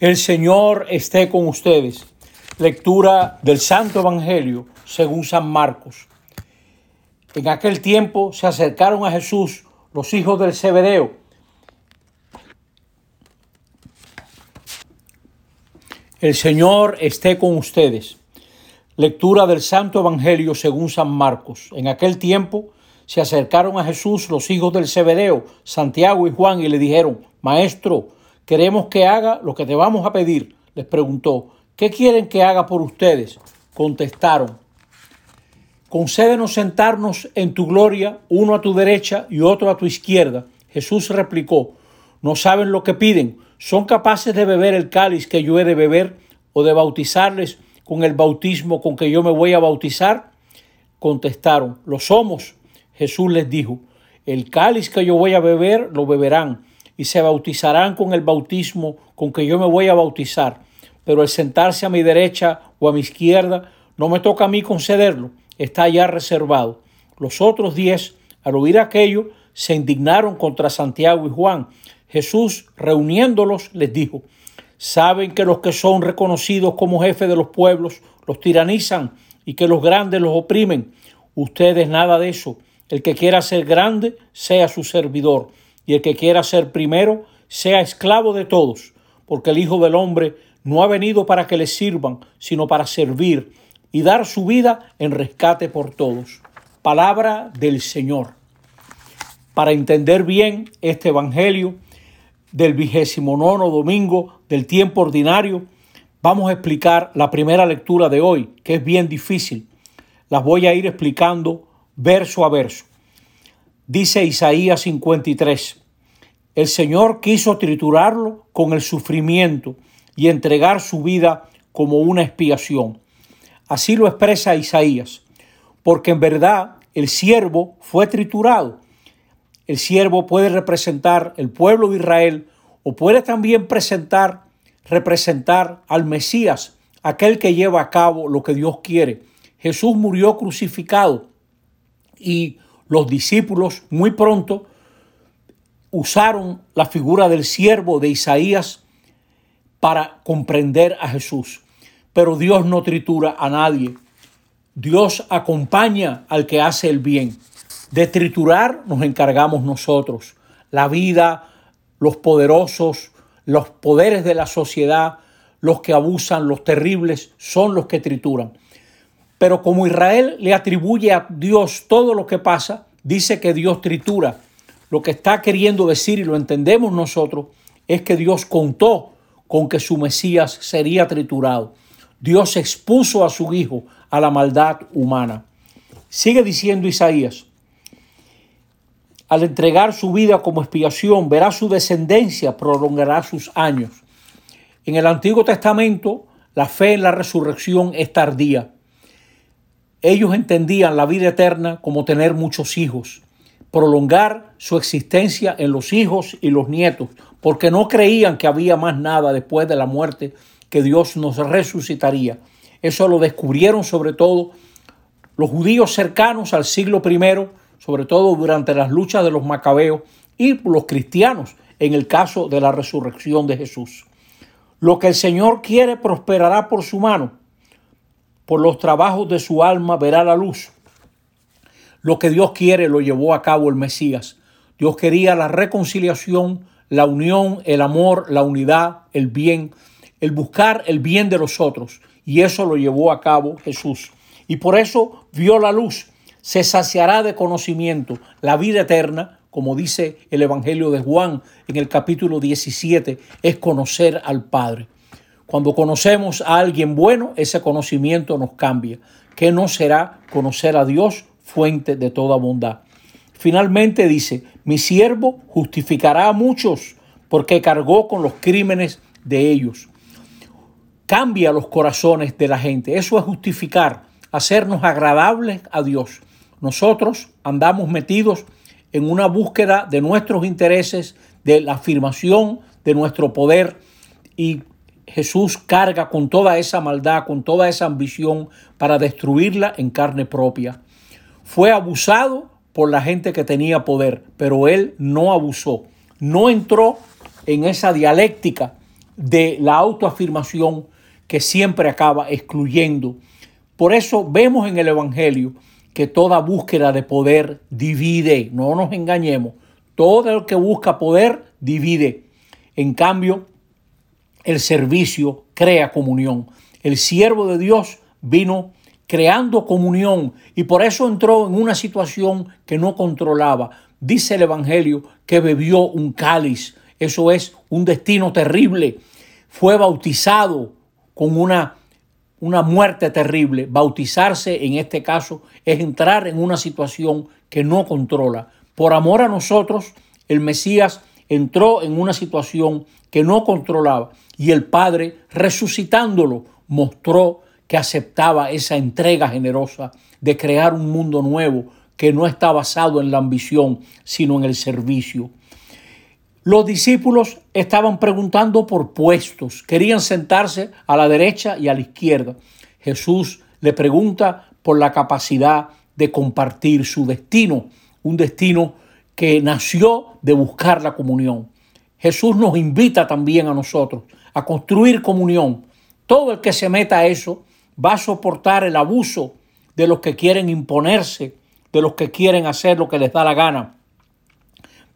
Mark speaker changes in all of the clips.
Speaker 1: El Señor esté con ustedes. Lectura del Santo Evangelio según San Marcos. En aquel tiempo se acercaron a Jesús los hijos del Zebedeo. El Señor esté con ustedes. Lectura del Santo Evangelio según San Marcos. En aquel tiempo se acercaron a Jesús los hijos del Zebedeo, Santiago y Juan, y le dijeron, Maestro, Queremos que haga lo que te vamos a pedir. Les preguntó, ¿qué quieren que haga por ustedes? Contestaron, concédenos sentarnos en tu gloria, uno a tu derecha y otro a tu izquierda. Jesús replicó, no saben lo que piden, son capaces de beber el cáliz que yo he de beber o de bautizarles con el bautismo con que yo me voy a bautizar. Contestaron, lo somos. Jesús les dijo, el cáliz que yo voy a beber lo beberán y se bautizarán con el bautismo con que yo me voy a bautizar. Pero el sentarse a mi derecha o a mi izquierda no me toca a mí concederlo, está ya reservado. Los otros diez, al oír aquello, se indignaron contra Santiago y Juan. Jesús, reuniéndolos, les dijo, saben que los que son reconocidos como jefes de los pueblos los tiranizan y que los grandes los oprimen. Ustedes nada de eso. El que quiera ser grande, sea su servidor y el que quiera ser primero sea esclavo de todos, porque el Hijo del Hombre no ha venido para que le sirvan, sino para servir y dar su vida en rescate por todos. Palabra del Señor. Para entender bien este Evangelio del vigésimo nono domingo del tiempo ordinario, vamos a explicar la primera lectura de hoy, que es bien difícil. Las voy a ir explicando verso a verso. Dice Isaías 53, el Señor quiso triturarlo con el sufrimiento y entregar su vida como una expiación. Así lo expresa Isaías, porque en verdad el siervo fue triturado. El siervo puede representar el pueblo de Israel o puede también presentar, representar al Mesías, aquel que lleva a cabo lo que Dios quiere. Jesús murió crucificado y los discípulos muy pronto usaron la figura del siervo de Isaías para comprender a Jesús. Pero Dios no tritura a nadie. Dios acompaña al que hace el bien. De triturar nos encargamos nosotros. La vida, los poderosos, los poderes de la sociedad, los que abusan, los terribles, son los que trituran. Pero como Israel le atribuye a Dios todo lo que pasa, dice que Dios tritura. Lo que está queriendo decir, y lo entendemos nosotros, es que Dios contó con que su Mesías sería triturado. Dios expuso a su Hijo a la maldad humana. Sigue diciendo Isaías, al entregar su vida como expiación, verá su descendencia, prolongará sus años. En el Antiguo Testamento, la fe en la resurrección es tardía. Ellos entendían la vida eterna como tener muchos hijos, prolongar su existencia en los hijos y los nietos, porque no creían que había más nada después de la muerte, que Dios nos resucitaría. Eso lo descubrieron sobre todo los judíos cercanos al siglo I, sobre todo durante las luchas de los macabeos, y los cristianos en el caso de la resurrección de Jesús. Lo que el Señor quiere prosperará por su mano por los trabajos de su alma verá la luz. Lo que Dios quiere lo llevó a cabo el Mesías. Dios quería la reconciliación, la unión, el amor, la unidad, el bien, el buscar el bien de los otros. Y eso lo llevó a cabo Jesús. Y por eso vio la luz. Se saciará de conocimiento la vida eterna, como dice el Evangelio de Juan en el capítulo 17, es conocer al Padre. Cuando conocemos a alguien bueno, ese conocimiento nos cambia. ¿Qué no será conocer a Dios, fuente de toda bondad? Finalmente dice, mi siervo justificará a muchos porque cargó con los crímenes de ellos. Cambia los corazones de la gente. Eso es justificar, hacernos agradables a Dios. Nosotros andamos metidos en una búsqueda de nuestros intereses, de la afirmación de nuestro poder y Jesús carga con toda esa maldad, con toda esa ambición para destruirla en carne propia. Fue abusado por la gente que tenía poder, pero él no abusó, no entró en esa dialéctica de la autoafirmación que siempre acaba excluyendo. Por eso vemos en el Evangelio que toda búsqueda de poder divide, no nos engañemos, todo el que busca poder divide. En cambio, el servicio crea comunión. El siervo de Dios vino creando comunión y por eso entró en una situación que no controlaba. Dice el Evangelio que bebió un cáliz, eso es un destino terrible. Fue bautizado con una, una muerte terrible. Bautizarse en este caso es entrar en una situación que no controla. Por amor a nosotros, el Mesías entró en una situación que no controlaba y el Padre, resucitándolo, mostró que aceptaba esa entrega generosa de crear un mundo nuevo que no está basado en la ambición, sino en el servicio. Los discípulos estaban preguntando por puestos, querían sentarse a la derecha y a la izquierda. Jesús le pregunta por la capacidad de compartir su destino, un destino que nació de buscar la comunión. Jesús nos invita también a nosotros a construir comunión. Todo el que se meta a eso va a soportar el abuso de los que quieren imponerse, de los que quieren hacer lo que les da la gana.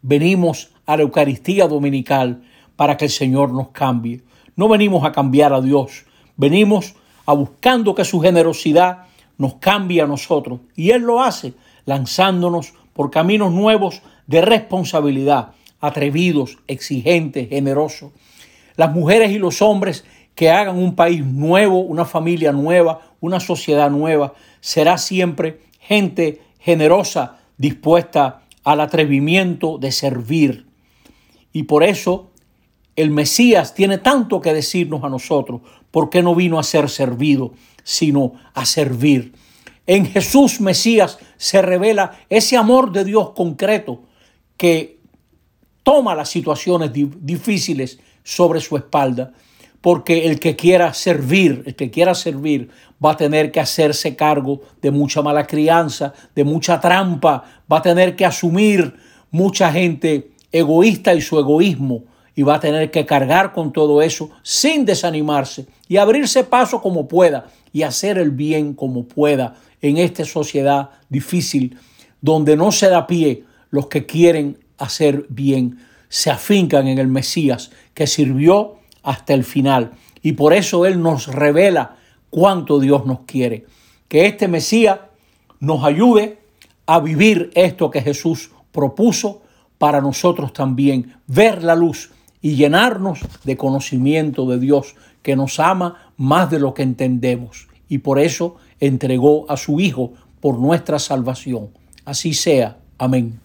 Speaker 1: Venimos a la Eucaristía Dominical para que el Señor nos cambie. No venimos a cambiar a Dios, venimos a buscando que su generosidad nos cambie a nosotros. Y Él lo hace lanzándonos por caminos nuevos de responsabilidad, atrevidos, exigentes, generosos. Las mujeres y los hombres que hagan un país nuevo, una familia nueva, una sociedad nueva, será siempre gente generosa, dispuesta al atrevimiento de servir. Y por eso el Mesías tiene tanto que decirnos a nosotros, porque no vino a ser servido, sino a servir. En Jesús Mesías se revela ese amor de Dios concreto que toma las situaciones difíciles sobre su espalda, porque el que quiera servir, el que quiera servir, va a tener que hacerse cargo de mucha mala crianza, de mucha trampa, va a tener que asumir mucha gente egoísta y su egoísmo, y va a tener que cargar con todo eso sin desanimarse y abrirse paso como pueda y hacer el bien como pueda en esta sociedad difícil donde no se da pie los que quieren hacer bien, se afincan en el Mesías que sirvió hasta el final y por eso Él nos revela cuánto Dios nos quiere. Que este Mesías nos ayude a vivir esto que Jesús propuso para nosotros también, ver la luz y llenarnos de conocimiento de Dios que nos ama más de lo que entendemos y por eso entregó a su Hijo por nuestra salvación. Así sea. Amén.